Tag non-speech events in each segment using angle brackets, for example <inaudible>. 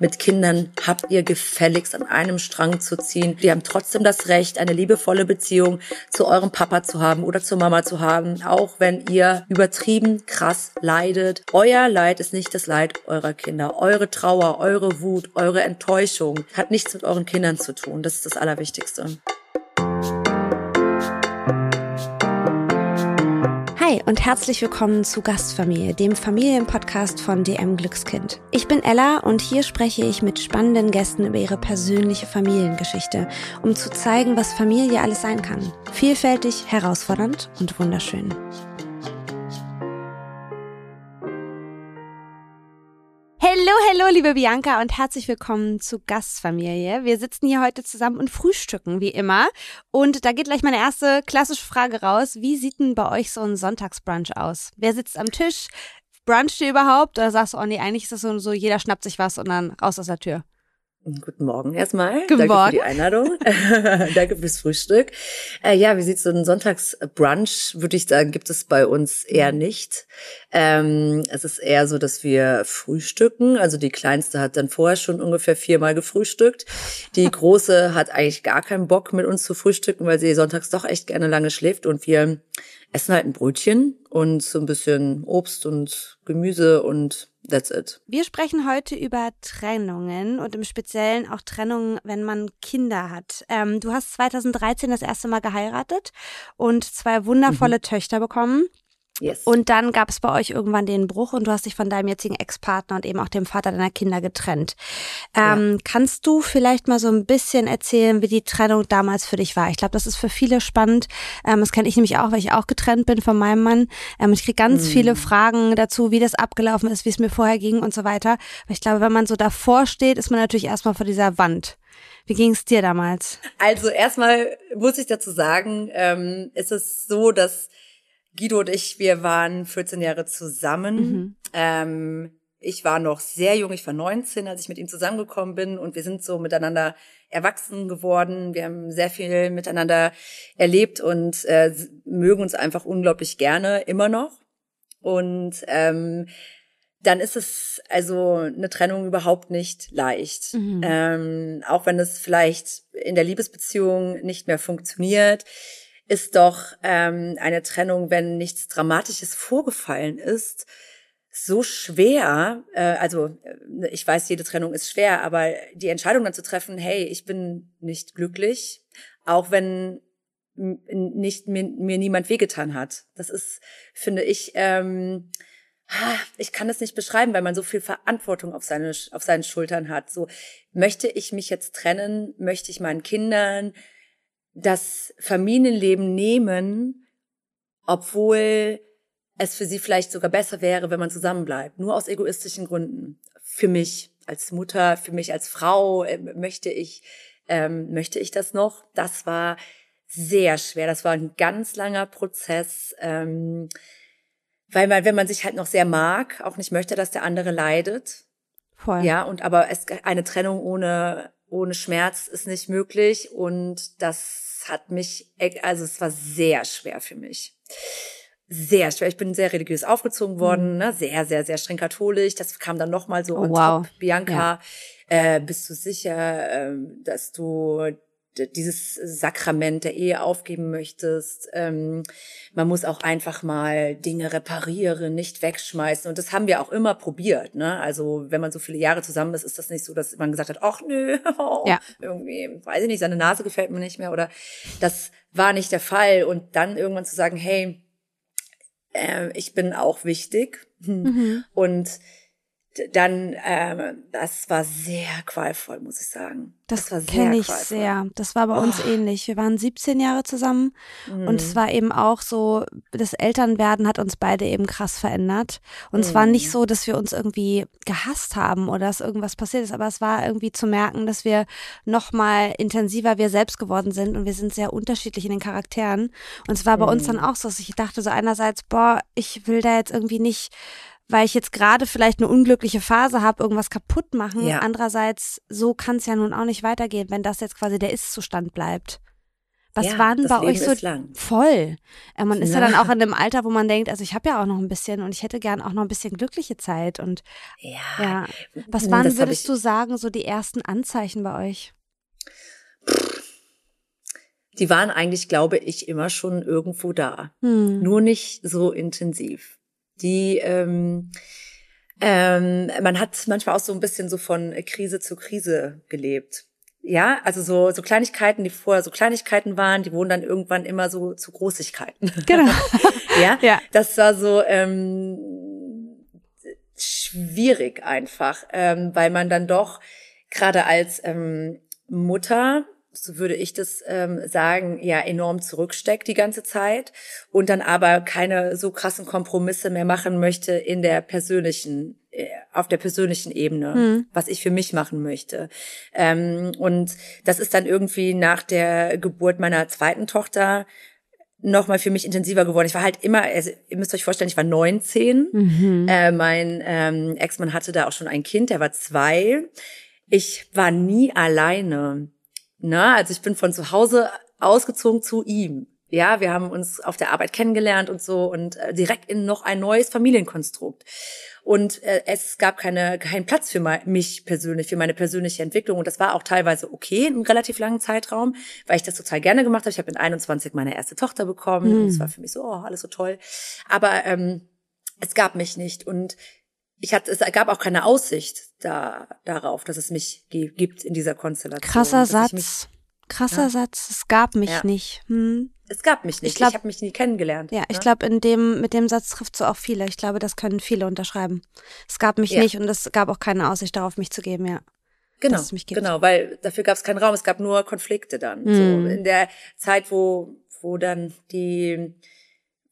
mit Kindern habt ihr gefälligst an einem Strang zu ziehen. Die haben trotzdem das Recht, eine liebevolle Beziehung zu eurem Papa zu haben oder zur Mama zu haben, auch wenn ihr übertrieben krass leidet. Euer Leid ist nicht das Leid eurer Kinder. Eure Trauer, eure Wut, eure Enttäuschung hat nichts mit euren Kindern zu tun. Das ist das Allerwichtigste. Hi und herzlich willkommen zu Gastfamilie, dem Familienpodcast von DM Glückskind. Ich bin Ella und hier spreche ich mit spannenden Gästen über ihre persönliche Familiengeschichte, um zu zeigen, was Familie alles sein kann. Vielfältig, herausfordernd und wunderschön. Hallo, liebe Bianca und herzlich willkommen zu Gastfamilie. Wir sitzen hier heute zusammen und frühstücken, wie immer. Und da geht gleich meine erste klassische Frage raus. Wie sieht denn bei euch so ein Sonntagsbrunch aus? Wer sitzt am Tisch? Bruncht ihr überhaupt? Oder sagst du, oh nee, eigentlich ist das so, so jeder schnappt sich was und dann raus aus der Tür? Guten Morgen erstmal. Guten Danke Morgen. für die Einladung. <laughs> <laughs> Danke fürs Frühstück. Äh, ja, wie sieht so ein Sonntagsbrunch, würde ich sagen, gibt es bei uns eher nicht. Ähm, es ist eher so, dass wir frühstücken. Also die Kleinste hat dann vorher schon ungefähr viermal gefrühstückt. Die <laughs> Große hat eigentlich gar keinen Bock mit uns zu frühstücken, weil sie sonntags doch echt gerne lange schläft und wir essen halt ein Brötchen und so ein bisschen Obst und Gemüse und that's it. Wir sprechen heute über Trennungen und im Speziellen auch Trennungen, wenn man Kinder hat. Ähm, du hast 2013 das erste Mal geheiratet und zwei wundervolle Mhm. Töchter bekommen. Yes. Und dann gab es bei euch irgendwann den Bruch und du hast dich von deinem jetzigen Ex-Partner und eben auch dem Vater deiner Kinder getrennt. Ähm, Kannst du vielleicht mal so ein bisschen erzählen, wie die Trennung damals für dich war? Ich glaube, das ist für viele spannend. Ähm, das kenne ich nämlich auch, weil ich auch getrennt bin von meinem Mann. Ähm, ich kriege ganz Mhm. viele Fragen dazu, wie das abgelaufen ist, wie es mir vorher ging und so weiter. Weil ich glaube, wenn man so davor steht, ist man natürlich erstmal vor dieser Wand. Wie ging es dir damals? Also erstmal muss ich dazu sagen, ähm, ist es so, dass Guido und ich, wir waren 14 Jahre zusammen. Mhm. Ähm, ich war noch sehr jung, ich war 19, als ich mit ihm zusammengekommen bin und wir sind so miteinander erwachsen geworden. Wir haben sehr viel miteinander erlebt und äh, mögen uns einfach unglaublich gerne, immer noch. Und ähm, dann ist es also eine Trennung überhaupt nicht leicht. Mhm. Ähm, auch wenn es vielleicht in der Liebesbeziehung nicht mehr funktioniert, ist doch ähm, eine Trennung, wenn nichts Dramatisches vorgefallen ist, so schwer. Äh, also äh, ich weiß, jede Trennung ist schwer, aber die Entscheidung dann zu treffen, hey, ich bin nicht glücklich, auch wenn nicht mir, mir niemand wehgetan hat. Das ist, finde ich, ähm, ah, ich kann es nicht beschreiben, weil man so viel Verantwortung auf seine auf seinen Schultern hat. So möchte ich mich jetzt trennen, möchte ich meinen Kindern das Familienleben nehmen, obwohl es für sie vielleicht sogar besser wäre, wenn man zusammenbleibt, nur aus egoistischen Gründen. Für mich als Mutter, für mich als Frau äh, möchte ich ähm, möchte ich das noch. Das war sehr schwer. Das war ein ganz langer Prozess. Ähm, weil man, wenn man sich halt noch sehr mag, auch nicht möchte, dass der andere leidet. Voll. Ja, und aber es, eine Trennung ohne, ohne Schmerz ist nicht möglich und das hat mich, e- also es war sehr schwer für mich. Sehr schwer. Ich bin sehr religiös aufgezogen worden, ne? sehr, sehr, sehr streng katholisch. Das kam dann nochmal so Oh, wow. top. Bianca, äh, bist du sicher, ähm, dass du dieses Sakrament der Ehe aufgeben möchtest. Ähm, man muss auch einfach mal Dinge reparieren, nicht wegschmeißen. Und das haben wir auch immer probiert. Ne? Also wenn man so viele Jahre zusammen ist, ist das nicht so, dass man gesagt hat, ach nö, <laughs> Ja. irgendwie, weiß ich nicht, seine Nase gefällt mir nicht mehr. Oder das war nicht der Fall. Und dann irgendwann zu sagen, hey, äh, ich bin auch wichtig. Mhm. Und dann, ähm, das war sehr qualvoll, muss ich sagen. Das, war sehr kenne ich qualvoll. sehr. Das war bei uns Oh. ähnlich. Wir waren 17 Jahre zusammen und es Mhm. war eben auch so, das Elternwerden hat uns beide eben krass verändert. Und es war nicht Mhm. so, dass wir uns irgendwie gehasst haben oder dass irgendwas passiert ist, aber es war irgendwie zu merken, dass wir noch mal intensiver wir selbst geworden sind und wir sind sehr unterschiedlich in den Charakteren. Und es war bei uns dann Mhm. auch so, dass ich dachte so einerseits, boah, ich will da jetzt irgendwie nicht weil ich jetzt gerade vielleicht eine unglückliche Phase habe, irgendwas kaputt machen. Ja. Andererseits, so kann es ja nun auch nicht weitergehen, wenn das jetzt quasi der Ist-Zustand bleibt. Was Ja, waren bei Leben euch so voll? Äh, Man ist ja Ja. dann auch in einem Alter, wo man denkt, also ich habe ja auch noch ein bisschen und ich hätte gern auch noch ein bisschen glückliche Zeit und Ja. ja. Was waren, würdest du sagen, so die ersten Anzeichen bei euch? Die waren eigentlich, glaube ich, immer schon irgendwo da. Hm. Nur nicht so intensiv. Die, ähm, ähm, man hat manchmal auch so ein bisschen so von Krise zu Krise gelebt. Ja, also so, so Kleinigkeiten, die vorher so Kleinigkeiten waren, die wurden dann irgendwann immer so zu Großigkeiten. Genau. <laughs> ja? Ja. das war so ähm, schwierig einfach, ähm, weil man dann doch gerade als ähm, Mutter, so würde ich das ähm, sagen, ja enorm zurücksteckt die ganze Zeit und dann aber keine so krassen Kompromisse mehr machen möchte in der persönlichen, äh, auf der persönlichen Ebene, Hm. was ich für mich machen möchte. Ähm, und das ist dann irgendwie nach der Geburt meiner zweiten Tochter noch mal für mich intensiver geworden. Ich war halt immer, also ihr müsst euch vorstellen, ich war 19. Mhm. Äh, mein ähm, Ex-Mann hatte da auch schon ein Kind, der war zwei. Ich war nie alleine. Na, also ich bin von zu Hause ausgezogen zu ihm. Ja, wir haben uns auf der Arbeit kennengelernt und so und äh, direkt in noch ein neues Familienkonstrukt. Und äh, es gab keine, keinen Platz für mei- mich persönlich, für meine persönliche Entwicklung. Und das war auch teilweise okay, in einem relativ langen Zeitraum, weil ich das total gerne gemacht habe. Ich habe mit 21 meine erste Tochter bekommen. Mhm. Und es war für mich so, oh, alles so toll. Aber ähm, es gab mich nicht. Und ich hatte, es gab auch keine Aussicht da, darauf, dass es mich gi- gibt in dieser Konstellation. Krasser ich Mich, Satz. Krasser Ja. Satz. Es gab mich Ja. nicht. Hm. es gab mich nicht. Ich glaub- ich habe mich nie kennengelernt. Ja, ich ne? glaube, in dem, mit dem Satz trifft so auch viele. Ich glaube, das können viele unterschreiben. Es gab mich Ja. nicht und es gab auch keine Aussicht darauf, mich zu geben, ja. Genau, dass es mich gibt. genau, weil dafür gab es keinen Raum, es gab nur Konflikte dann. Mhm. So in der Zeit, wo wo dann die,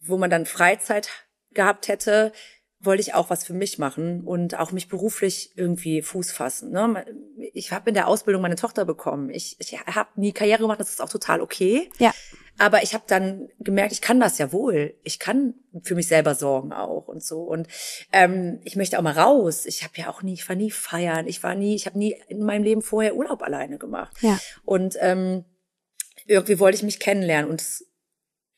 wo man dann Freizeit gehabt hätte, wollte ich auch was für mich machen und auch mich beruflich irgendwie Fuß fassen. Ne? Ich habe in der Ausbildung meine Tochter bekommen. Ich, ich habe nie Karriere gemacht, das ist auch total okay. Ja. Aber ich habe dann gemerkt, ich kann das ja wohl. Ich kann für mich selber sorgen auch und so. Und ähm, ich möchte auch mal raus. Ich habe ja auch nie, ich war nie feiern. Ich war nie, ich habe nie in meinem Leben vorher Urlaub alleine gemacht. Ja. Und ähm, irgendwie wollte ich mich kennenlernen und es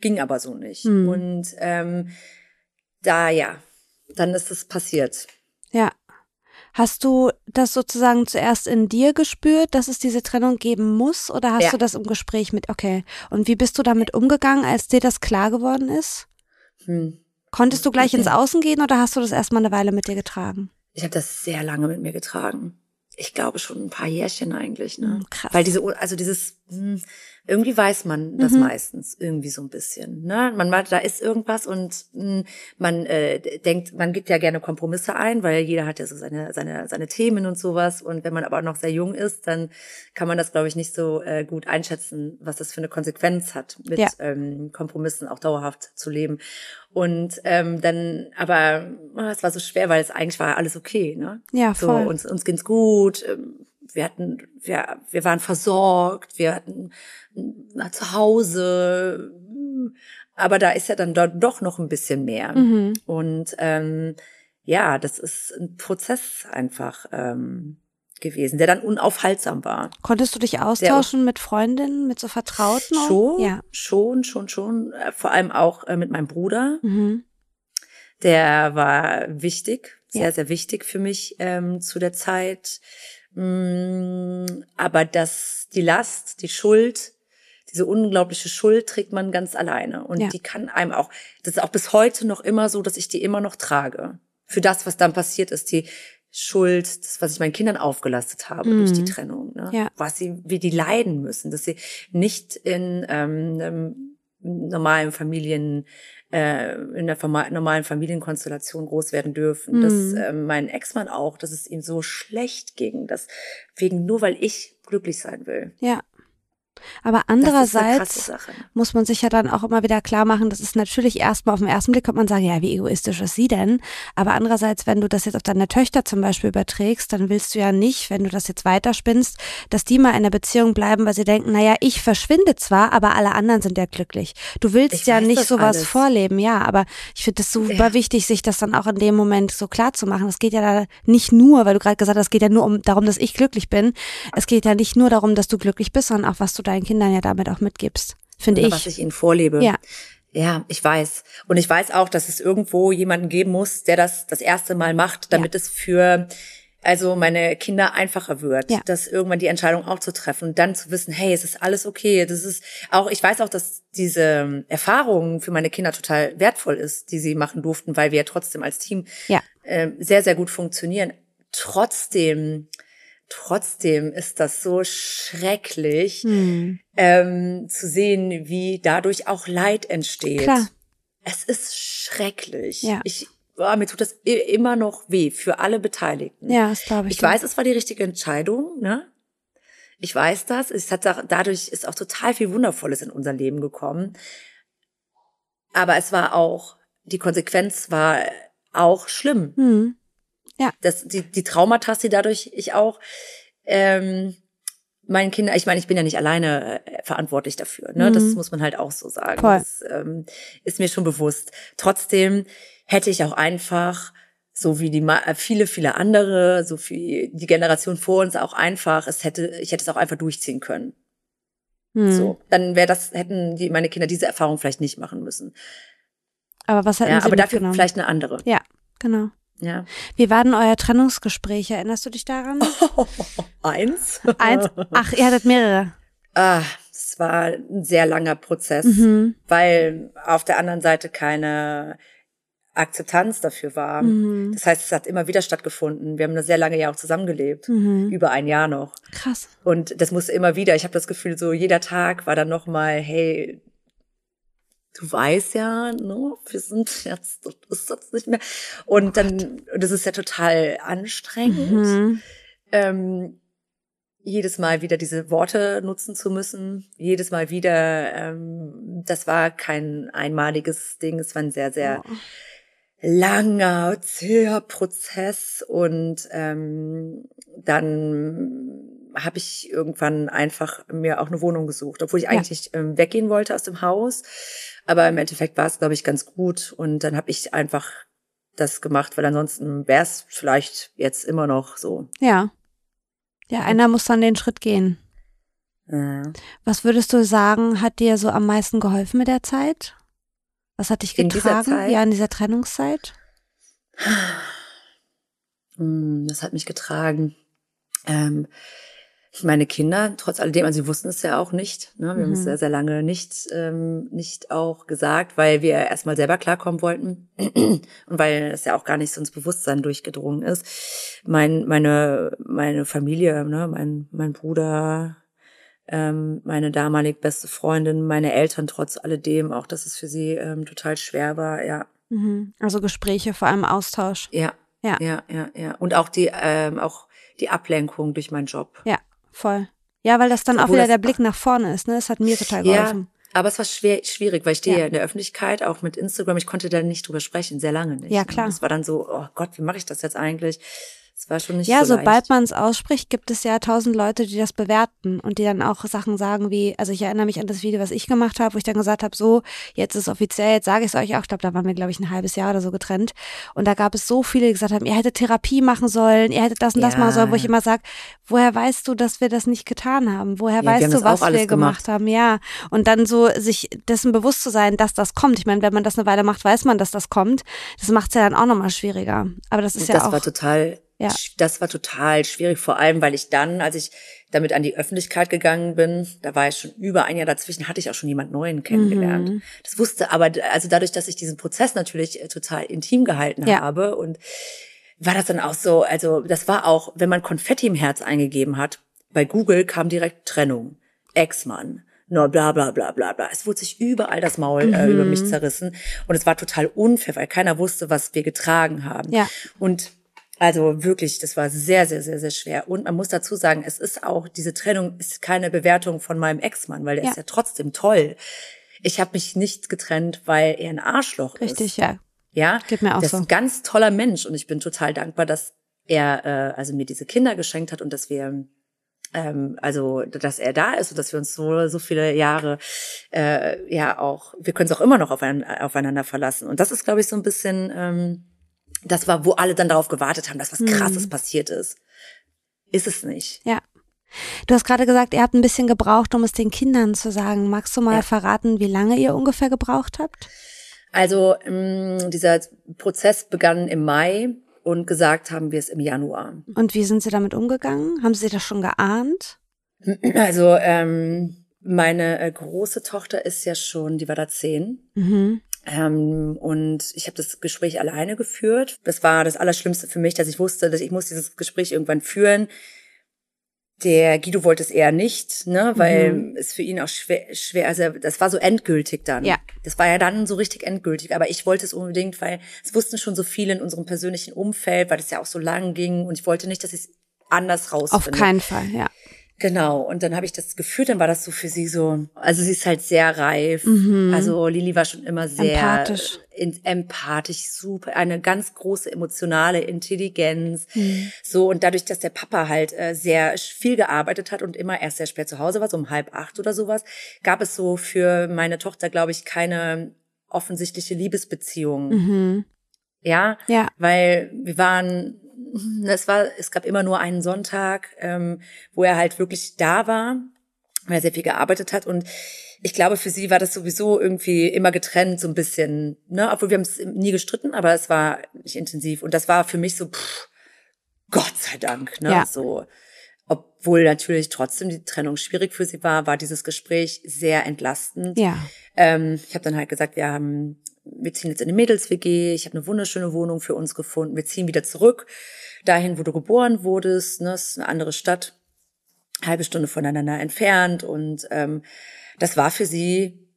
ging aber so nicht. Hm. Und ähm, da ja, dann ist es passiert. Ja. Hast du das sozusagen zuerst in dir gespürt, dass es diese Trennung geben muss? Oder hast Ja. du das im Gespräch mit, okay. Und wie bist du damit umgegangen, als dir das klar geworden ist? Hm. Konntest du gleich ins Außen gehen oder hast du das erstmal eine Weile mit dir getragen? Ich habe das sehr lange mit mir getragen. Ich glaube schon ein paar Jährchen eigentlich, ne? Hm, krass. Weil diese, also dieses, hm, irgendwie weiß man das Mhm. meistens irgendwie so ein bisschen, ne? Man da ist irgendwas und hm, man äh, denkt, man gibt ja gerne Kompromisse ein, weil jeder hat ja so seine seine seine Themen und sowas. Und wenn man aber noch sehr jung ist, dann kann man das, glaube ich, nicht so äh, gut einschätzen, was das für eine Konsequenz hat, mit Ja. ähm, Kompromissen auch dauerhaft zu leben. Und ähm, dann, aber oh, es war so schwer, weil es eigentlich war alles okay, ne? Ja, So, voll. uns, uns ging's gut. ähm, Wir hatten, wir, wir waren versorgt, wir hatten zu Hause. Aber da ist ja dann do- doch noch ein bisschen mehr. Mhm. Und ähm, ja, das ist ein Prozess einfach ähm, gewesen, der dann unaufhaltsam war. Konntest du dich austauschen mit Freundinnen, mit so Vertrauten? Schon, Ja. schon, schon, schon. Äh, Vor allem auch äh, mit meinem Bruder. Mhm. Der war wichtig, sehr, Ja. sehr wichtig für mich ähm, zu der Zeit. Mm, aber das, die Last, die Schuld, diese unglaubliche Schuld trägt man ganz alleine. Und Ja. die kann einem auch, das ist auch bis heute noch immer so, dass ich die immer noch trage. Für das, was dann passiert ist, die Schuld, das, was ich meinen Kindern aufgelastet habe durch die Mhm. Trennung, ne? Ja. was sie, wie die leiden müssen, dass sie nicht in ähm, normalen Familien, äh, in der normalen Familienkonstellation groß werden dürfen. Mhm. Dass ähm, mein Ex-Mann auch, dass es ihm so schlecht ging, dass wegen nur weil ich glücklich sein will. Ja. Aber andererseits muss man sich ja dann auch immer wieder klar machen, das ist natürlich erstmal auf den ersten Blick, kommt man sagen, ja, wie egoistisch ist sie denn? Aber andererseits, wenn du das jetzt auf deine Töchter zum Beispiel überträgst, dann willst du ja nicht, wenn du das jetzt weiterspinnst, dass die mal in der Beziehung bleiben, weil sie denken, naja, ich verschwinde zwar, aber alle anderen sind ja glücklich. Du willst Ich ja nicht sowas alles. vorleben, ja, aber ich finde das super Ja. wichtig, sich das dann auch in dem Moment so klar zu machen. Es geht ja da nicht nur, weil du gerade gesagt hast, es geht ja nur um darum, dass ich glücklich bin. Es geht ja nicht nur darum, dass du glücklich bist, sondern auch, was du deinen Kindern ja damit auch mitgibst. finde ich. Was ich ihnen vorlebe. Ja. Ja, ich weiß. Und ich weiß auch, dass es irgendwo jemanden geben muss, der das das erste Mal macht, damit ja. es für also meine Kinder einfacher wird, ja. dass irgendwann die Entscheidung auch zu treffen und dann zu wissen, hey, es ist alles okay. Das ist auch, ich weiß auch, dass diese Erfahrung für meine Kinder total wertvoll ist, die sie machen durften, weil wir ja trotzdem als Team ja. äh, sehr, sehr gut funktionieren. Trotzdem, trotzdem ist das so schrecklich, hm. ähm, zu sehen, wie dadurch auch Leid entsteht. Klar. Es ist schrecklich. Ja. Ich, oh, mir tut das immer noch weh für alle Beteiligten. Ja, das glaube ich. Ich weiß, es war die richtige Entscheidung, ne? Ich weiß das. Es hat dadurch ist auch total viel Wundervolles in unser Leben gekommen. Aber es war auch, die Konsequenz war auch schlimm. Mhm. Ja. Das, die, die Traumata, die dadurch ich auch ähm, meinen Kindern, ich meine, ich bin ja nicht alleine äh, verantwortlich dafür. Ne? Mhm. Das muss man halt auch so sagen. Voll. Das ähm, ist mir schon bewusst. Trotzdem hätte ich auch einfach so wie die äh, viele viele andere, so wie die Generation vor uns auch einfach, es hätte ich hätte es auch einfach durchziehen können. Hm. So, dann wäre das hätten die meine Kinder diese Erfahrung vielleicht nicht machen müssen. Aber was hätten ja, sie aber dafür vielleicht eine andere. Ja, genau. Ja. Wie war denn euer Trennungsgespräch? Erinnerst du dich daran? Oh, <laughs> eins. Eins. Ach, ihr hattet mehrere. Ah, es war ein sehr langer Prozess, mhm. weil auf der anderen Seite keine Akzeptanz dafür war. Mhm. Das heißt, es hat immer wieder stattgefunden. Wir haben eine sehr lange Jahr auch zusammengelebt, mhm. über ein Jahr noch. Krass. Und das musste immer wieder. Ich habe das Gefühl, so jeder Tag war dann noch mal, hey, du weißt ja, ne, wir sind jetzt, das ist jetzt nicht mehr. Und oh dann, das ist ja total anstrengend. Mhm. Ähm, jedes Mal wieder diese Worte nutzen zu müssen, jedes Mal wieder, ähm, das war kein einmaliges Ding, es war ein sehr, sehr oh langer, zäher Prozess und ähm, dann habe ich irgendwann einfach mir auch eine Wohnung gesucht, obwohl ich ja. eigentlich ähm, weggehen wollte aus dem Haus. Aber im Endeffekt war es, glaube ich, ganz gut. Und dann habe ich einfach das gemacht, weil ansonsten wäre es vielleicht jetzt immer noch so. Ja. Ja, einer muss dann den Schritt gehen. Ja. Was würdest du sagen, hat dir so am meisten geholfen mit der Zeit? Was hat dich getragen? In ja, in dieser Trennungszeit? <sighs> Hm, das hat mich getragen. Ähm, meine Kinder, trotz alledem, also sie wussten es ja auch nicht. Ne? Wir mhm. haben es mhm. sehr, sehr lange nicht, ähm, nicht auch gesagt, weil wir erstmal selber klarkommen wollten <clears throat> und weil es ja auch gar nicht so ins Bewusstsein durchgedrungen ist. Mein, meine, meine Familie, ne? mein, mein Bruder, ähm, meine damalig beste Freundin, meine Eltern trotz alledem, auch dass es für sie ähm, total schwer war, ja. Mhm. Also Gespräche, vor allem Austausch. Ja. Ja, ja, ja, ja. Und auch die, ähm, auch die Ablenkung durch meinen Job. Ja, voll. Ja, weil das dann Obwohl auch wieder der Blick nach vorne ist, ne? Das hat mir total geholfen. Ja, aber es war schwer, schwierig, weil ich stehe ja. in der Öffentlichkeit, auch mit Instagram. Ich konnte da nicht drüber sprechen, sehr lange nicht. Ja, klar. Es war dann so, oh Gott, wie mache ich das jetzt eigentlich? Es war schon nicht ja, so sobald man es ausspricht, gibt es ja tausend Leute, die das bewerten und die dann auch Sachen sagen wie, also ich erinnere mich an das Video, was ich gemacht habe, wo ich dann gesagt habe, so, jetzt ist offiziell, jetzt sage ich es euch auch, ich glaube, da waren wir, glaube ich, ein halbes Jahr oder so getrennt. Und da gab es so viele, die gesagt haben, ihr hättet Therapie machen sollen, ihr hättet das und das machen sollen, wo ich immer sage, woher weißt du, dass wir das nicht getan haben? Woher ja, weißt du, was wir gemacht. gemacht haben? Ja. Und dann so sich dessen bewusst zu sein, dass das kommt. Ich meine, wenn man das eine Weile macht, weiß man, dass das kommt. Das macht es ja dann auch nochmal schwieriger. Aber das ist ja das auch. Das war total ja. Das war total schwierig, vor allem, weil ich dann, als ich damit an die Öffentlichkeit gegangen bin, da war ich schon über ein Jahr dazwischen, hatte ich auch schon jemand Neuen kennengelernt. Mhm. Das wusste aber, also dadurch, dass ich diesen Prozess natürlich äh, total intim gehalten ja. habe und war das dann auch so, also das war auch, wenn man Konfetti im Herz eingegeben hat, bei Google kam direkt Trennung, Ex-Mann, no, bla bla bla bla bla. Es wurde sich überall das Maul mhm. äh, über mich mhm. zerrissen und es war total unfair, weil keiner wusste, was wir getragen haben. Ja. Und also wirklich, das war sehr, sehr, sehr, sehr schwer. Und man muss dazu sagen, es ist auch, diese Trennung ist keine Bewertung von meinem Ex-Mann, weil der ja. ist ja trotzdem toll. Ich habe mich nicht getrennt, weil er ein Arschloch Richtig, ist. Richtig, ja. Ja, Geht mir auch das so. ist ein ganz toller Mensch und ich bin total dankbar, dass er äh, also mir diese Kinder geschenkt hat und dass wir ähm, also dass er da ist und dass wir uns so so viele Jahre äh, ja auch wir können es auch immer noch aufeinander verlassen und das ist glaube ich so ein bisschen ähm, das war, wo alle dann darauf gewartet haben, dass was Krasses mhm. passiert ist. Ist es nicht. Ja. Du hast gerade gesagt, ihr habt ein bisschen gebraucht, um es den Kindern zu sagen. Magst du mal ja. verraten, wie lange ihr ungefähr gebraucht habt? Also ähm, dieser Prozess begann im Mai und gesagt haben wir es im Januar. Und wie sind Sie damit umgegangen? Haben Sie das schon geahnt? <clears throat> Also ähm, meine äh, große Tochter ist ja schon, die war da zehn. Mhm. Ähm, und ich habe das Gespräch alleine geführt. Das war das Allerschlimmste für mich, dass ich wusste, dass ich muss dieses Gespräch irgendwann führen. Der Guido wollte es eher nicht, ne, weil mhm. es für ihn auch schwer, schwer, also das war so endgültig dann. Ja. Das war ja dann so richtig endgültig, aber ich wollte es unbedingt, weil es wussten schon so viele in unserem persönlichen Umfeld, weil es ja auch so lang ging und ich wollte nicht, dass ich es anders rausfinde. Auf keinen Fall, ja. Genau, und dann habe ich das gefühlt, dann war das so für sie so, also sie ist halt sehr reif. Mhm. Also Lili war schon immer sehr empathisch, in, empathisch super, eine ganz große emotionale Intelligenz. Mhm. So, und dadurch, dass der Papa halt äh, sehr viel gearbeitet hat und immer erst sehr spät zu Hause war, so um halb acht oder sowas, gab es so für meine Tochter, glaube ich, keine offensichtliche Liebesbeziehung. Mhm. Ja, ja, weil wir waren es war, es gab immer nur einen Sonntag, ähm, wo er halt wirklich da war, weil er sehr viel gearbeitet hat und ich glaube, für sie war das sowieso irgendwie immer getrennt, so ein bisschen, ne, obwohl wir haben es nie gestritten, aber es war nicht intensiv. Und das war für mich so, pff, Gott sei Dank, ne, ja. so. Obwohl natürlich trotzdem die Trennung schwierig für sie war, war dieses Gespräch sehr entlastend. Ja. Ähm, ich habe dann halt gesagt, wir haben wir ziehen jetzt in eine Mädels-WG, ich habe eine wunderschöne Wohnung für uns gefunden, wir ziehen wieder zurück, dahin, wo du geboren wurdest, ne, ist eine andere Stadt, halbe Stunde voneinander entfernt und ähm, das war für sie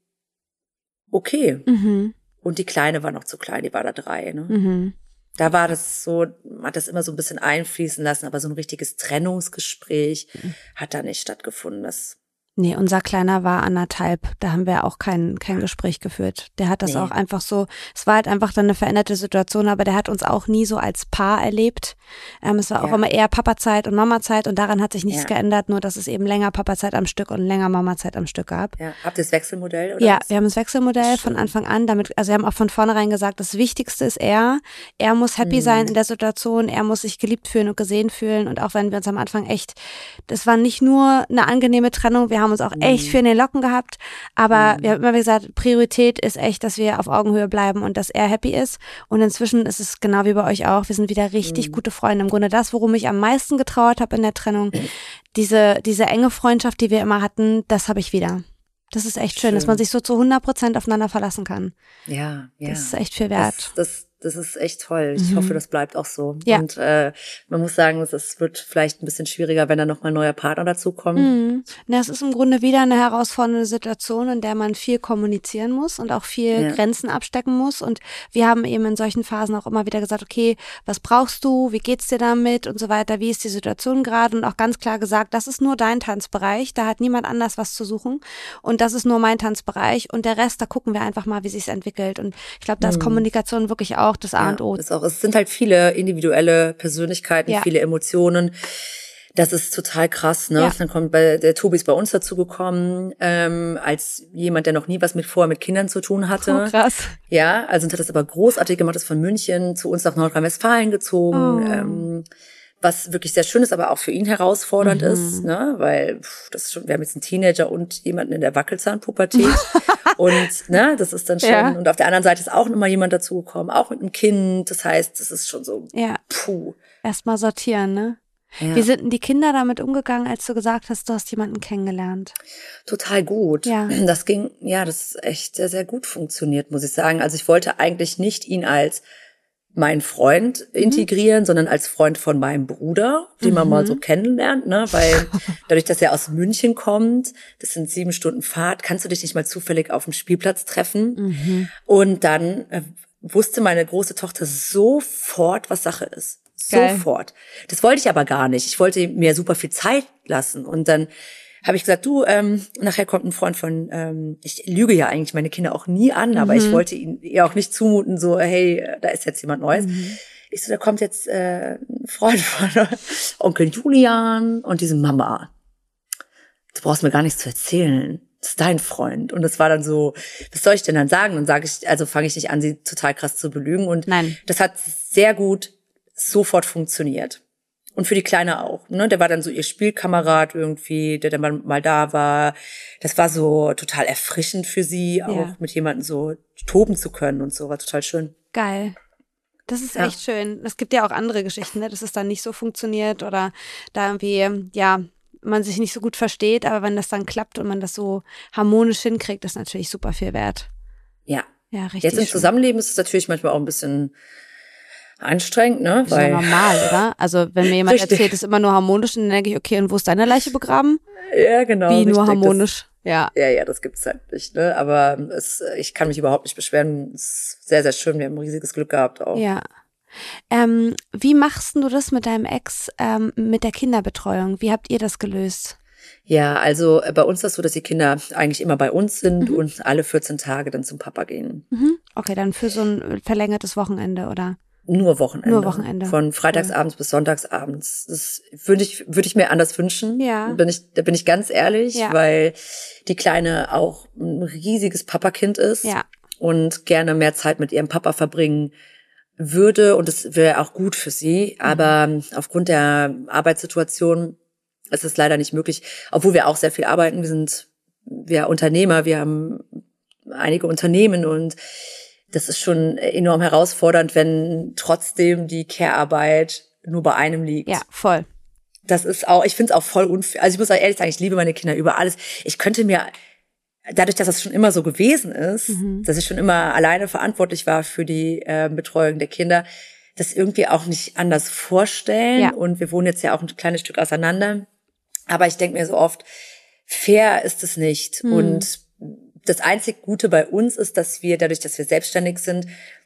okay. Mhm. Und die Kleine war noch zu klein, die war da drei. Ne? Mhm. Da war das so, hat das immer so ein bisschen einfließen lassen, aber so ein richtiges Trennungsgespräch mhm. hat da nicht stattgefunden. Das Nee, unser Kleiner war anderthalb. Da haben wir auch kein, kein Gespräch geführt. Der hat das nee. auch einfach so, es war halt einfach dann eine veränderte Situation, aber der hat uns auch nie so als Paar erlebt. Ähm, es war ja. auch immer eher Papazeit und Mamazeit und daran hat sich nichts ja. geändert, nur dass es eben länger Papazeit am Stück und länger Mamazeit am Stück gab. Ja. Habt ihr das Wechselmodell? Oder ja, was? wir haben das Wechselmodell von Anfang an. Damit, also wir haben auch von vornherein gesagt, das Wichtigste ist er. Er muss happy mhm. sein in der Situation, er muss sich geliebt fühlen und gesehen fühlen. Und auch wenn wir uns am Anfang echt, das war nicht nur eine angenehme Trennung, wir haben uns auch echt viel in den Locken gehabt. Aber mhm. wir haben immer gesagt, Priorität ist echt, dass wir auf Augenhöhe bleiben und dass er happy ist. Und inzwischen ist es genau wie bei euch auch. Wir sind wieder richtig mhm. gute Freunde. Im Grunde das, worum ich am meisten getrauert habe in der Trennung, diese, diese enge Freundschaft, die wir immer hatten, das habe ich wieder. Das ist echt schön, schön, dass man sich so zu 100 Prozent aufeinander verlassen kann. Ja, ja. Das ist echt viel wert. Das, das das ist echt toll. Ich mhm. hoffe, das bleibt auch so. Ja. Und äh, man muss sagen, es wird vielleicht ein bisschen schwieriger, wenn da noch mal ein neuer Partner dazu kommt. Mhm. Na, es ist im Grunde wieder eine herausfordernde Situation, in der man viel kommunizieren muss und auch viel ja. Grenzen abstecken muss. Und wir haben eben in solchen Phasen auch immer wieder gesagt, okay, was brauchst du? Wie geht's dir damit? Und so weiter. Wie ist die Situation gerade? Und auch ganz klar gesagt, das ist nur dein Tanzbereich. Da hat niemand anders was zu suchen. Und das ist nur mein Tanzbereich. Und der Rest, da gucken wir einfach mal, wie sich's entwickelt. Und ich glaube, da ist mhm. Kommunikation wirklich auch auch das A und O. ist auch, es sind halt viele individuelle Persönlichkeiten, ja. viele Emotionen. Das ist total krass, ne? Ja. Dann kommt bei der Tobi ist bei uns dazu gekommen, ähm, als jemand, der noch nie was mit vorher mit Kindern zu tun hatte. Oh, krass. Ja, also hat das aber großartig gemacht, ist von München zu uns nach Nordrhein-Westfalen gezogen. Oh. Ähm, was wirklich sehr schön ist, aber auch für ihn herausfordernd mhm. ist, ne, weil pff, das ist schon, wir haben jetzt einen Teenager und jemanden in der Wackelzahnpubertät <laughs> und ne, das ist dann schon ja. und auf der anderen Seite ist auch nochmal jemand dazugekommen, auch mit einem Kind, das heißt, das ist schon so, ja. puh. Erstmal sortieren, ne? Ja. Wie sind denn die Kinder damit umgegangen, als du gesagt hast, du hast jemanden kennengelernt? Total gut. Ja. Das ging, ja, das ist echt sehr, sehr gut funktioniert, muss ich sagen. Also ich wollte eigentlich nicht ihn als meinen Freund mhm. integrieren, sondern als Freund von meinem Bruder, den mhm. man mal so kennenlernt, ne? Weil <laughs> dadurch, dass er aus München kommt, das sind sieben Stunden Fahrt, kannst du dich nicht mal zufällig auf dem Spielplatz treffen. Mhm. Und dann äh, wusste meine große Tochter sofort, was Sache ist. Geil. Sofort. Das wollte ich aber gar nicht. Ich wollte mir super viel Zeit lassen. Und dann habe ich gesagt, du, ähm, nachher kommt ein Freund von, ähm, ich lüge ja eigentlich meine Kinder auch nie an, aber mhm. ich wollte ihnen ihr auch nicht zumuten, so, hey, da ist jetzt jemand Neues. Mhm. Ich so, da kommt jetzt äh, ein Freund von <laughs> Onkel Julian und diese Mama. Du brauchst mir gar nichts zu erzählen. Das ist dein Freund. Und das war dann so, was soll ich denn dann sagen? Und sage ich, also fange ich nicht an, sie total krass zu belügen. Und Nein. das hat sehr gut sofort funktioniert. Und für die Kleine auch. Ne? Der war dann so ihr Spielkamerad irgendwie, der dann mal, mal da war. Das war so total erfrischend für sie, auch Ja. mit jemandem so toben zu können und so. War total schön. Geil. Das ist Ja. echt schön. Es gibt ja auch andere Geschichten, ne? dass es dann nicht so funktioniert oder da irgendwie, ja, man sich nicht so gut versteht, aber wenn das dann klappt und man das so harmonisch hinkriegt, ist natürlich super viel wert. Ja. Ja, richtig. Jetzt im schön. Zusammenleben ist es natürlich manchmal auch ein bisschen anstrengend, ne? Das ist ja normal, oder? Also, wenn mir jemand Richtig. erzählt, es ist immer nur harmonisch, dann denke ich, okay, und wo ist deine Leiche begraben? ja, genau. Wie richtig. nur Das- harmonisch. Ja. Ja, ja, das gibt's halt nicht, ne? Aber es, ich kann mich überhaupt nicht beschweren. Es ist sehr, sehr schön. Wir haben ein riesiges Glück gehabt auch. Ja. Ähm, wie machst du das mit deinem Ex ähm, mit der Kinderbetreuung? Wie habt ihr das gelöst? Ja, also äh, bei uns ist das so, dass die Kinder eigentlich immer bei uns sind Mhm. und alle 14 Tage dann zum Papa gehen. Mhm. Okay, dann für so ein verlängertes Wochenende, oder? Nur Wochenende. Nur Wochenende. Von freitagsabends bis sonntagsabends. Das würde ich, würde ich mir anders wünschen. Ja. Bin ich, da bin ich ganz ehrlich, Ja. weil die Kleine auch ein riesiges Papakind ist. Ja. Und gerne mehr Zeit mit ihrem Papa verbringen würde. Und es wäre auch gut für sie. Mhm. Aber aufgrund der Arbeitssituation ist es leider nicht möglich. Obwohl wir auch sehr viel arbeiten. Wir sind, wir Unternehmer. Wir haben einige Unternehmen und das ist schon enorm herausfordernd, wenn trotzdem die Care-Arbeit nur bei einem liegt. Ja, voll. Das ist auch, ich finde es auch voll unfair. Also ich muss auch ehrlich sagen, ich liebe meine Kinder über alles. Ich könnte mir, dadurch, dass das schon immer so gewesen ist, Mhm. dass ich schon immer alleine verantwortlich war für die äh, Betreuung der Kinder, das irgendwie auch nicht anders vorstellen. Ja. Und wir wohnen jetzt ja auch ein kleines Stück auseinander. Aber ich denke mir so oft, fair ist es nicht. Hm. Und das einzig Gute bei uns ist, dass wir dadurch, dass wir selbstständig sind,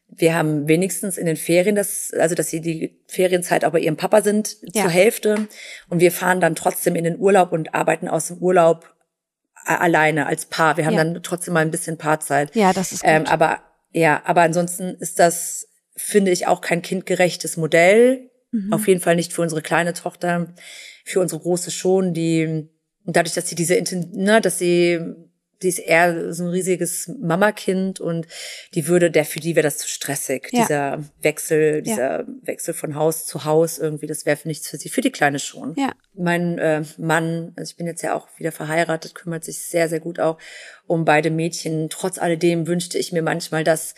wir haben wenigstens in den Ferien das, also dass sie die Ferienzeit auch bei ihrem Papa sind Ja. zur Hälfte und wir fahren dann trotzdem in den Urlaub und arbeiten aus dem Urlaub a- alleine als Paar. Wir haben Ja. dann trotzdem mal ein bisschen Paarzeit. Ja, das ist gut. Ähm, aber ja, aber ansonsten ist das, finde ich, auch kein kindgerechtes Modell. Mhm. Auf jeden Fall nicht für unsere kleine Tochter, für unsere große schon, die dadurch, dass sie diese, ne, dass sie, die ist eher so ein riesiges Mamakind und die würde, der für die wäre das zu stressig, Ja. dieser Wechsel, Ja. dieser Wechsel von Haus zu Haus irgendwie, das wäre für nichts für sie, für die Kleine schon. Ja. Mein äh, Mann, also ich bin jetzt ja auch wieder verheiratet, kümmert sich sehr, sehr gut auch um beide Mädchen. Trotz alledem wünschte ich mir manchmal, dass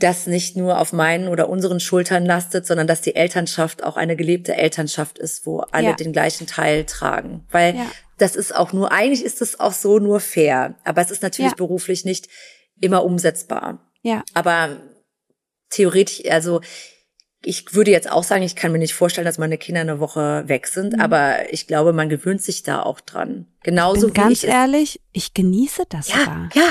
das nicht nur auf meinen oder unseren Schultern lastet, sondern dass die Elternschaft auch eine gelebte Elternschaft ist, wo alle Ja. den gleichen Teil tragen. Weil Ja. das ist auch nur, eigentlich ist es auch so nur fair. Aber es ist natürlich Ja. beruflich nicht immer umsetzbar. Ja. Aber theoretisch, also ich würde jetzt auch sagen, ich kann mir nicht vorstellen, dass meine Kinder eine Woche weg sind, aber ich glaube, man gewöhnt sich da auch dran. Genauso bin ganz wie ich es- ehrlich, ich genieße das Ja, sogar. ja,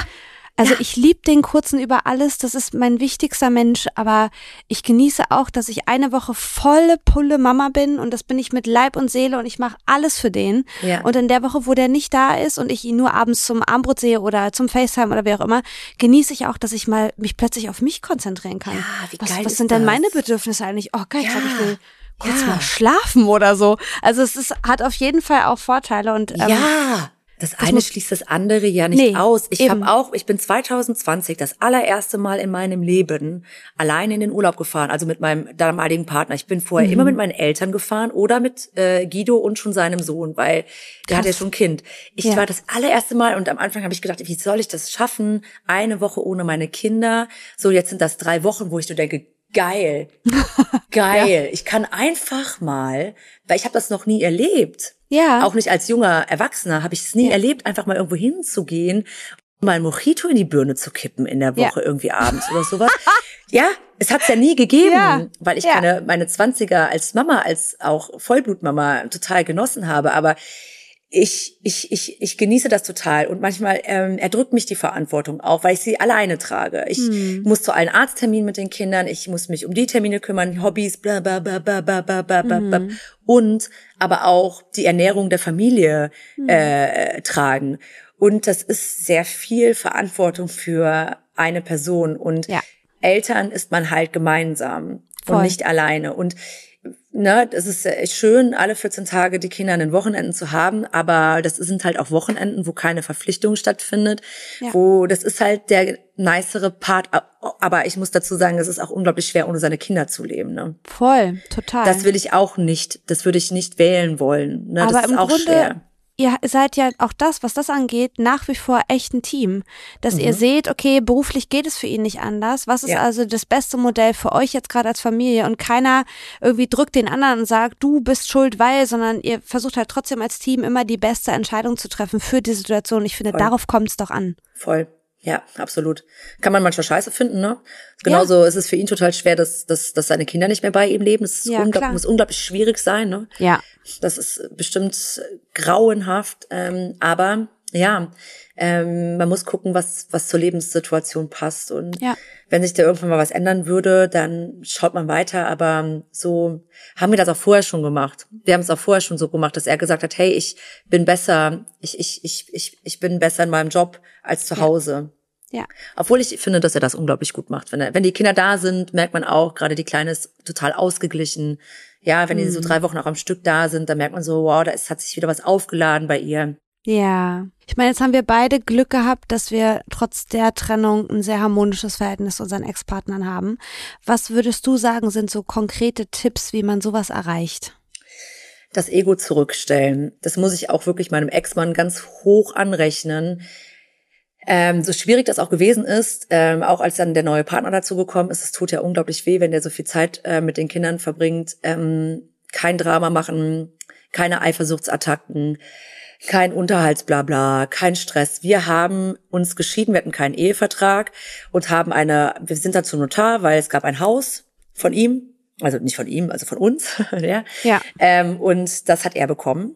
Also Ja. ich liebe den kurzen über alles, das ist mein wichtigster Mensch, aber ich genieße auch, dass ich eine Woche volle Pulle Mama bin und das bin ich mit Leib und Seele und ich mache alles für den. Ja. Und in der Woche, wo der nicht da ist und ich ihn nur abends zum Armbrot sehe oder zum FaceTime oder wie auch immer, genieße ich auch, dass ich mal mich plötzlich auf mich konzentrieren kann. Ja, wie was, geil was sind denn das? meine Bedürfnisse eigentlich? Oh geil, ich glaube, ich Ja. will kurz Ja. mal schlafen oder so. Also es ist, hat auf jeden Fall auch Vorteile und ähm, ja, das eine schließt das andere ja nicht Nee, aus. Ich habe auch, ich bin 2020 das allererste Mal in meinem Leben alleine in den Urlaub gefahren, also mit meinem damaligen Partner. Ich bin vorher Mhm. immer mit meinen Eltern gefahren oder mit äh, Guido und schon seinem Sohn, weil der hat ja schon ein Kind. Ich Ja. war das allererste Mal und am Anfang habe ich gedacht, wie soll ich das schaffen? Eine Woche ohne meine Kinder. So, jetzt sind das drei Wochen, wo ich so denke, geil, <laughs> geil. Ich kann einfach mal, weil ich habe das noch nie erlebt. Ja. Auch nicht als junger Erwachsener habe ich es nie Ja. erlebt, einfach mal irgendwo hinzugehen, mal ein Mojito in die Birne zu kippen in der Ja. Woche irgendwie abends oder sowas. <laughs> ja, es hat's ja nie gegeben, Ja. weil ich Ja. meine, meine Zwanziger als Mama, als auch Vollblutmama total genossen habe, aber ich, ich, ich, ich genieße das total und manchmal ähm, erdrückt mich die Verantwortung auch, weil ich sie alleine trage. Ich Hm. muss zu allen Arztterminen mit den Kindern, ich muss mich um die Termine kümmern, Hobbys, bla bla bla bla bla bla bla bla bla Mhm. und aber auch die Ernährung der Familie Hm. äh, tragen. Und das ist sehr viel Verantwortung für eine Person und Ja. Eltern ist man halt gemeinsam Voll. und nicht alleine. Und ne, es ist echt schön, alle 14 Tage die Kinder an den Wochenenden zu haben, aber das sind halt auch Wochenenden, wo keine Verpflichtung stattfindet, ja. wo das ist halt der nicere Part, aber ich muss dazu sagen, es ist auch unglaublich schwer, ohne seine Kinder zu leben. Ne? Voll, total. Das will ich auch nicht, das würde ich nicht wählen wollen. Ne? Aber das ist im auch Grunde, schwer ihr seid ja auch das, was das angeht, nach wie vor echt ein Team. Dass mhm. ihr seht, okay, beruflich geht es für ihn nicht anders. Was ist ja. also das beste Modell für euch jetzt gerade als Familie? Und keiner irgendwie drückt den anderen und sagt, du bist schuld, weil, sondern ihr versucht halt trotzdem als Team immer die beste Entscheidung zu treffen für die Situation. Ich finde, Voll. darauf kommt es doch an. Voll. Ja, absolut. Kann man manchmal scheiße finden, ne? Genauso ja. ist es für ihn total schwer, dass, dass, dass seine Kinder nicht mehr bei ihm leben. Das ja, unglaublich, muss unglaublich schwierig sein, ne? Ja. Das ist bestimmt grauenhaft. Ähm, aber ja, ähm, man muss gucken, was, was zur Lebenssituation passt. Und ja. wenn sich da irgendwann mal was ändern würde, dann schaut man weiter. Aber so haben wir das auch vorher schon gemacht. Wir haben es auch vorher schon so gemacht, dass er gesagt hat, hey, ich bin besser, ich, ich, ich, ich, ich bin besser in meinem Job als zu Hause. Ja. Obwohl ich finde, dass er das unglaublich gut macht. Wenn, er, wenn die Kinder da sind, merkt man auch, gerade die Kleine ist total ausgeglichen. Ja, wenn mhm. die so mhm. drei Wochen auch am Stück da sind, dann merkt man so, wow, da ist, hat sich wieder was aufgeladen bei ihr. Ja. Ich meine, jetzt haben wir beide Glück gehabt, dass wir trotz der Trennung ein sehr harmonisches Verhältnis zu unseren Ex-Partnern haben. Was würdest du sagen, sind so konkrete Tipps, wie man sowas erreicht? Das Ego zurückstellen. Das muss ich auch wirklich meinem Ex-Mann ganz hoch anrechnen. Ähm, so schwierig das auch gewesen ist, ähm, auch als dann der neue Partner dazu gekommen ist, es tut ja unglaublich weh, wenn der so viel Zeit äh, mit den Kindern verbringt, ähm, kein Drama machen, keine Eifersuchtsattacken, kein Unterhaltsblabla, kein Stress. Wir haben uns geschieden, wir hatten keinen Ehevertrag und haben eine, wir sind da zum Notar, weil es gab ein Haus von ihm, also nicht von ihm, also von uns, <laughs> ja. ja. Ähm, und das hat er bekommen.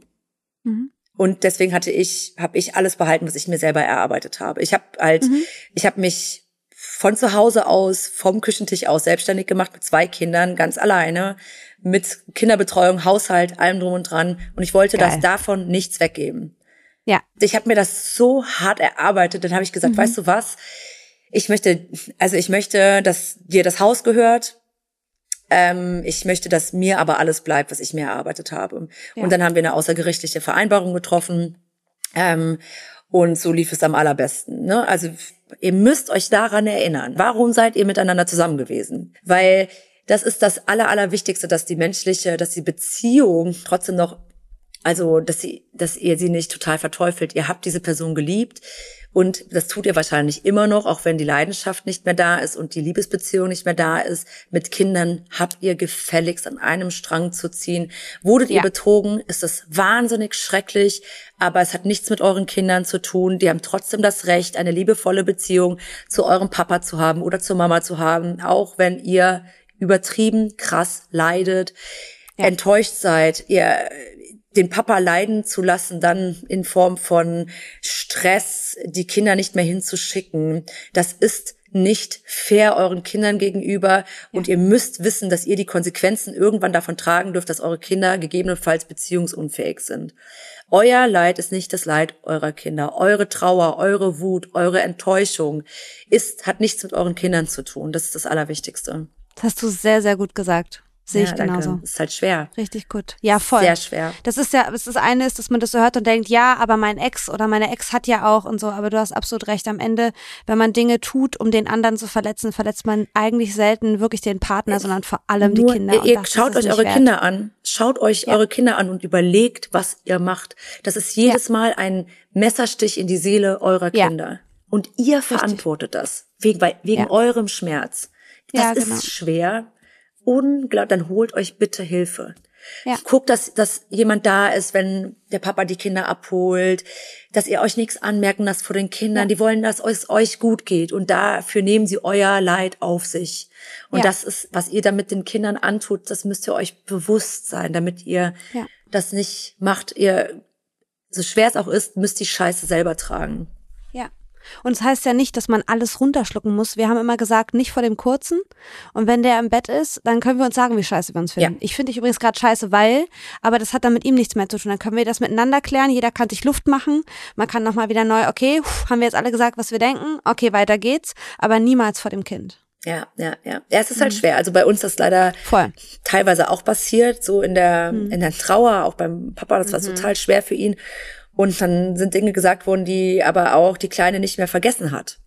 Mhm. Und deswegen hatte ich, habe ich alles behalten, was ich mir selber erarbeitet habe. Ich habe halt, mhm. ich habe mich von zu Hause aus, vom Küchentisch aus selbstständig gemacht mit zwei Kindern, ganz alleine, mit Kinderbetreuung, Haushalt, allem drum und dran. Und ich wollte Geil. das davon nichts weggeben. Ja. Ich habe mir das so hart erarbeitet. Dann habe ich gesagt, mhm. weißt du was? Ich möchte, also ich möchte, dass dir das Haus gehört. Ähm, ich möchte, dass mir aber alles bleibt, was ich mir erarbeitet habe. Ja. Und dann haben wir eine außergerichtliche Vereinbarung getroffen. Ähm, und so lief es am allerbesten. Ne? Also ihr müsst euch daran erinnern. Warum seid ihr miteinander zusammen gewesen? Weil das ist das Aller, Allerwichtigste, dass die menschliche, dass die Beziehung trotzdem noch, also, dass sie, dass ihr sie nicht total verteufelt. Ihr habt diese Person geliebt. Und das tut ihr wahrscheinlich immer noch, auch wenn die Leidenschaft nicht mehr da ist und die Liebesbeziehung nicht mehr da ist. Mit Kindern habt ihr gefälligst an einem Strang zu ziehen. Wurdet ja. ihr betrogen, ist das wahnsinnig schrecklich, aber es hat nichts mit euren Kindern zu tun. Die haben trotzdem das Recht, eine liebevolle Beziehung zu eurem Papa zu haben oder zur Mama zu haben, auch wenn ihr übertrieben krass leidet, ja. enttäuscht seid, ihr den Papa leiden zu lassen, dann in Form von Stress, die Kinder nicht mehr hinzuschicken, das ist nicht fair euren Kindern gegenüber und ihr müsst wissen, dass ihr die Konsequenzen irgendwann davon tragen dürft, dass eure Kinder gegebenenfalls beziehungsunfähig sind. Euer Leid ist nicht das Leid eurer Kinder. Eure Trauer, eure Wut, eure Enttäuschung ist, hat nichts mit euren Kindern zu tun. Das ist das Allerwichtigste. Das hast du sehr, sehr gut gesagt. Sehe ja, ich genauso. Danke. Ist halt schwer. Richtig gut. Ja, voll. Sehr schwer. Das ist ja, das, das eine ist, dass man das so hört und denkt, ja, aber mein Ex oder meine Ex hat ja auch und so, aber du hast absolut recht. Am Ende, wenn man Dinge tut, um den anderen zu verletzen, verletzt man eigentlich selten wirklich den Partner, sondern vor allem Nur, die Kinder. Ihr, schaut euch eure wert. Kinder an. Schaut euch ja. eure Kinder an und überlegt, was ihr macht. Das ist jedes ja. Mal ein Messerstich in die Seele eurer Kinder. Und ihr verantwortet Richtig. das. Wegen, wegen eurem Schmerz. Das ja, genau. ist schwer. Unglaublich. Dann holt euch bitte Hilfe. Ja. Guckt, dass, dass jemand da ist, wenn der Papa die Kinder abholt, dass ihr euch nichts anmerken lasst vor den Kindern. Ja. Die wollen, dass es euch gut geht. Und dafür nehmen sie euer Leid auf sich. Und ja. das ist, was ihr damit den Kindern antut, das müsst ihr euch bewusst sein, damit ihr das nicht macht. Ihr, so schwer es auch ist, müsst die Scheiße selber tragen. Und es das heißt ja nicht, dass man alles runterschlucken muss. Wir haben immer gesagt, nicht vor dem Kurzen. Und wenn der im Bett ist, dann können wir uns sagen, wie scheiße wir uns finden. Ja. Ich finde dich übrigens gerade scheiße, weil, aber das hat dann mit ihm nichts mehr zu tun. Dann können wir das miteinander klären. Jeder kann sich Luft machen. Man kann nochmal wieder neu, okay, haben wir jetzt alle gesagt, was wir denken. Okay, weiter geht's. Aber niemals vor dem Kind. Ja, ja, ja. Ja, es ist halt schwer. Also bei uns ist das leider Voll. teilweise auch passiert, so in der, in der Trauer, auch beim Papa, das war total schwer für ihn. Und dann sind Dinge gesagt worden, die aber auch die Kleine nicht mehr vergessen hat.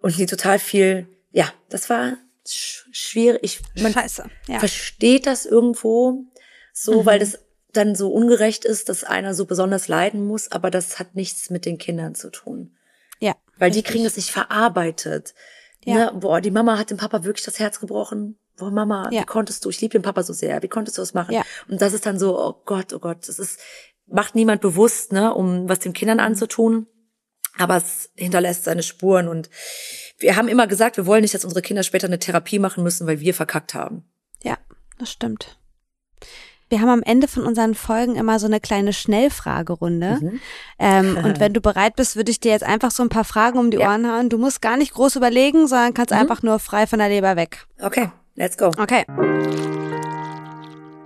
Und die total viel, ja, das war sch schwierig. Ich, man Scheiße. Ja. versteht das irgendwo so, weil das dann so ungerecht ist, dass einer so besonders leiden muss, aber das hat nichts mit den Kindern zu tun. ja. Weil die Richtig. kriegen das nicht verarbeitet. Ja. Ne? Boah, die Mama hat dem Papa wirklich das Herz gebrochen. Boah, Mama, Ja. wie konntest du? Ich liebe den Papa so sehr. Wie konntest du das machen? Ja. Und das ist dann so, oh Gott, oh Gott, das ist, macht niemand bewusst, ne, um was den Kindern Mhm. anzutun. Aber es hinterlässt seine Spuren und wir haben immer gesagt, wir wollen nicht, dass unsere Kinder später eine Therapie machen müssen, weil wir verkackt haben. Ja, das stimmt. Wir haben am Ende von unseren Folgen immer so eine kleine Schnellfragerunde. Mhm. Ähm, <laughs> und wenn du bereit bist, würde ich dir jetzt einfach so ein paar Fragen um die Ja. Ohren hauen. Du musst gar nicht groß überlegen, sondern kannst einfach nur frei von der Leber weg. Okay, let's go. Okay.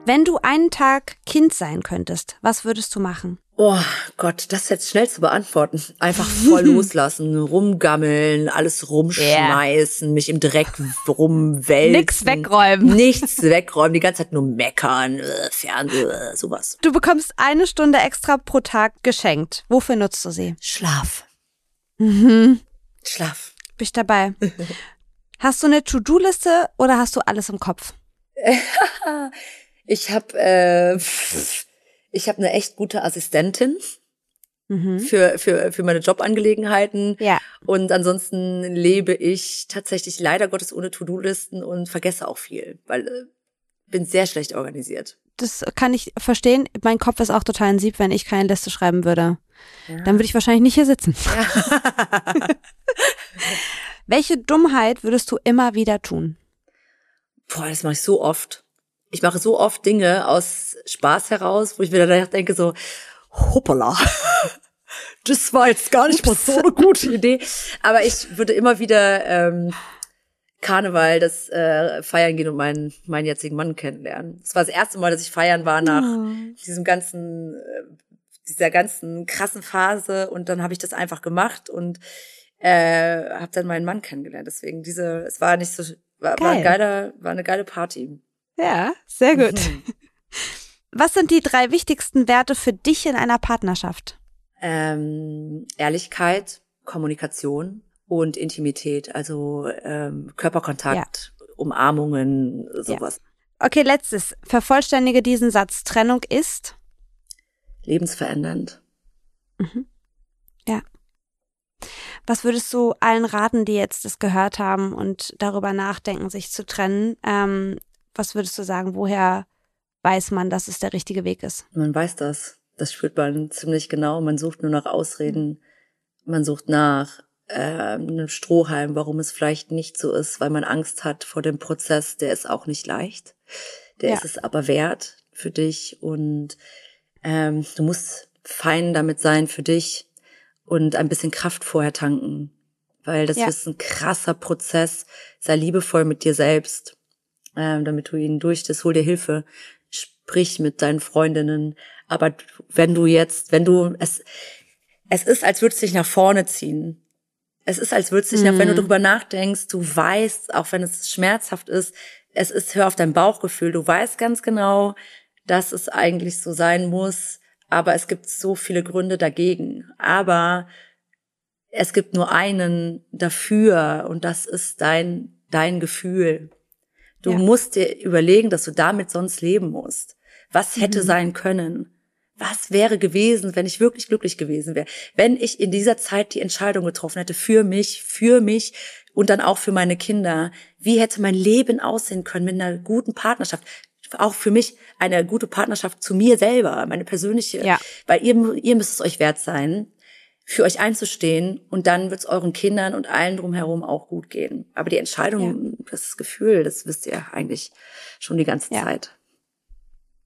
Wenn du einen Tag Kind sein könntest, was würdest du machen? Oh Gott, das jetzt schnell zu beantworten. Einfach voll <laughs> loslassen, rumgammeln, alles rumschmeißen, mich im Dreck rumwälzen. Nix wegräumen. Nichts wegräumen, die ganze Zeit nur meckern, äh, Fernsehen, äh, sowas. Du bekommst eine Stunde extra pro Tag geschenkt. Wofür nutzt du sie? Schlaf. Schlaf. Bin ich dabei. <laughs> Hast du eine To-Do-Liste oder hast du alles im Kopf? <laughs> Ich habe äh, ich habe eine echt gute Assistentin für, für, für meine Jobangelegenheiten. Ja. Und ansonsten lebe ich tatsächlich leider Gottes ohne To-Do-Listen und vergesse auch viel, weil äh, bin sehr schlecht organisiert. Das kann ich verstehen. Mein Kopf ist auch total ein Sieb, wenn ich keine Liste schreiben würde. Dann würde ich wahrscheinlich nicht hier sitzen. <laughs> Welche Dummheit würdest du immer wieder tun? Boah, das mache ich so oft. Ich mache so oft Dinge aus Spaß heraus, wo ich mir dann denke so, hoppala. <laughs> Das war jetzt gar nicht mal so eine gute Idee. Aber ich würde immer wieder ähm, Karneval, das äh, feiern gehen und meinen, meinen jetzigen Mann kennenlernen. Das war das erste Mal, dass ich feiern war nach diesem ganzen, äh, dieser ganzen krassen Phase. Und dann habe ich das einfach gemacht und äh, habe dann meinen Mann kennengelernt. Deswegen diese, es war nicht so, war, war ein Geil. geiler, war eine geile Party. Ja, sehr gut. Mhm. Was sind die drei wichtigsten Werte für dich in einer Partnerschaft? Ähm, Ehrlichkeit, Kommunikation und Intimität, also ähm, Körperkontakt, Umarmungen, sowas. Okay, letztes. Vervollständige diesen Satz. Trennung ist? Lebensverändernd. Ja. Was würdest du allen raten, die jetzt das gehört haben und darüber nachdenken, sich zu trennen? Ähm, was würdest du sagen, woher weiß man, dass es der richtige Weg ist? Man weiß das. Das spürt man ziemlich genau. Man sucht nur nach Ausreden. Man sucht nach äh, einem Strohhalm, warum es vielleicht nicht so ist, weil man Angst hat vor dem Prozess. Der ist auch nicht leicht. Der Ja. ist es aber wert für dich und ähm, du musst fein damit sein für dich und ein bisschen Kraft vorher tanken, weil das Ja. ist ein krasser Prozess. Sei liebevoll mit dir selbst, ähm, damit du ihn durch das hol dir Hilfe, sprich mit deinen Freundinnen. Aber wenn du jetzt, wenn du es, es ist, als würdest du dich nach vorne ziehen. Es ist, als würdest du dich, nach, wenn du darüber nachdenkst, du weißt, auch wenn es schmerzhaft ist, es ist, hör auf dein Bauchgefühl. Du weißt ganz genau, dass es eigentlich so sein muss, aber es gibt so viele Gründe dagegen. Aber es gibt nur einen dafür und das ist dein, dein Gefühl. Du Ja. musst dir überlegen, dass du damit sonst leben musst. Was hätte sein können? Was wäre gewesen, wenn ich wirklich glücklich gewesen wäre? Wenn ich in dieser Zeit die Entscheidung getroffen hätte für mich, für mich und dann auch für meine Kinder. Wie hätte mein Leben aussehen können mit einer guten Partnerschaft? Auch für mich eine gute Partnerschaft zu mir selber, meine persönliche. Ja. Weil ihr, ihr müsst es euch wert sein, für euch einzustehen und dann wird es euren Kindern und allen drumherum auch gut gehen. Aber die Entscheidung, das Gefühl, das wisst ihr eigentlich schon die ganze Ja. Zeit.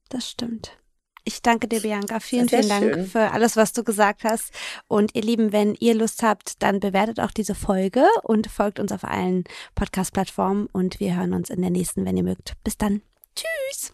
Das stimmt. Ich danke dir, Bianca. Vielen, vielen Dank schön. für alles, was du gesagt hast. Und ihr Lieben, wenn ihr Lust habt, dann bewertet auch diese Folge und folgt uns auf allen Podcast-Plattformen. Und wir hören uns in der nächsten, wenn ihr mögt. Bis dann. Tschüss.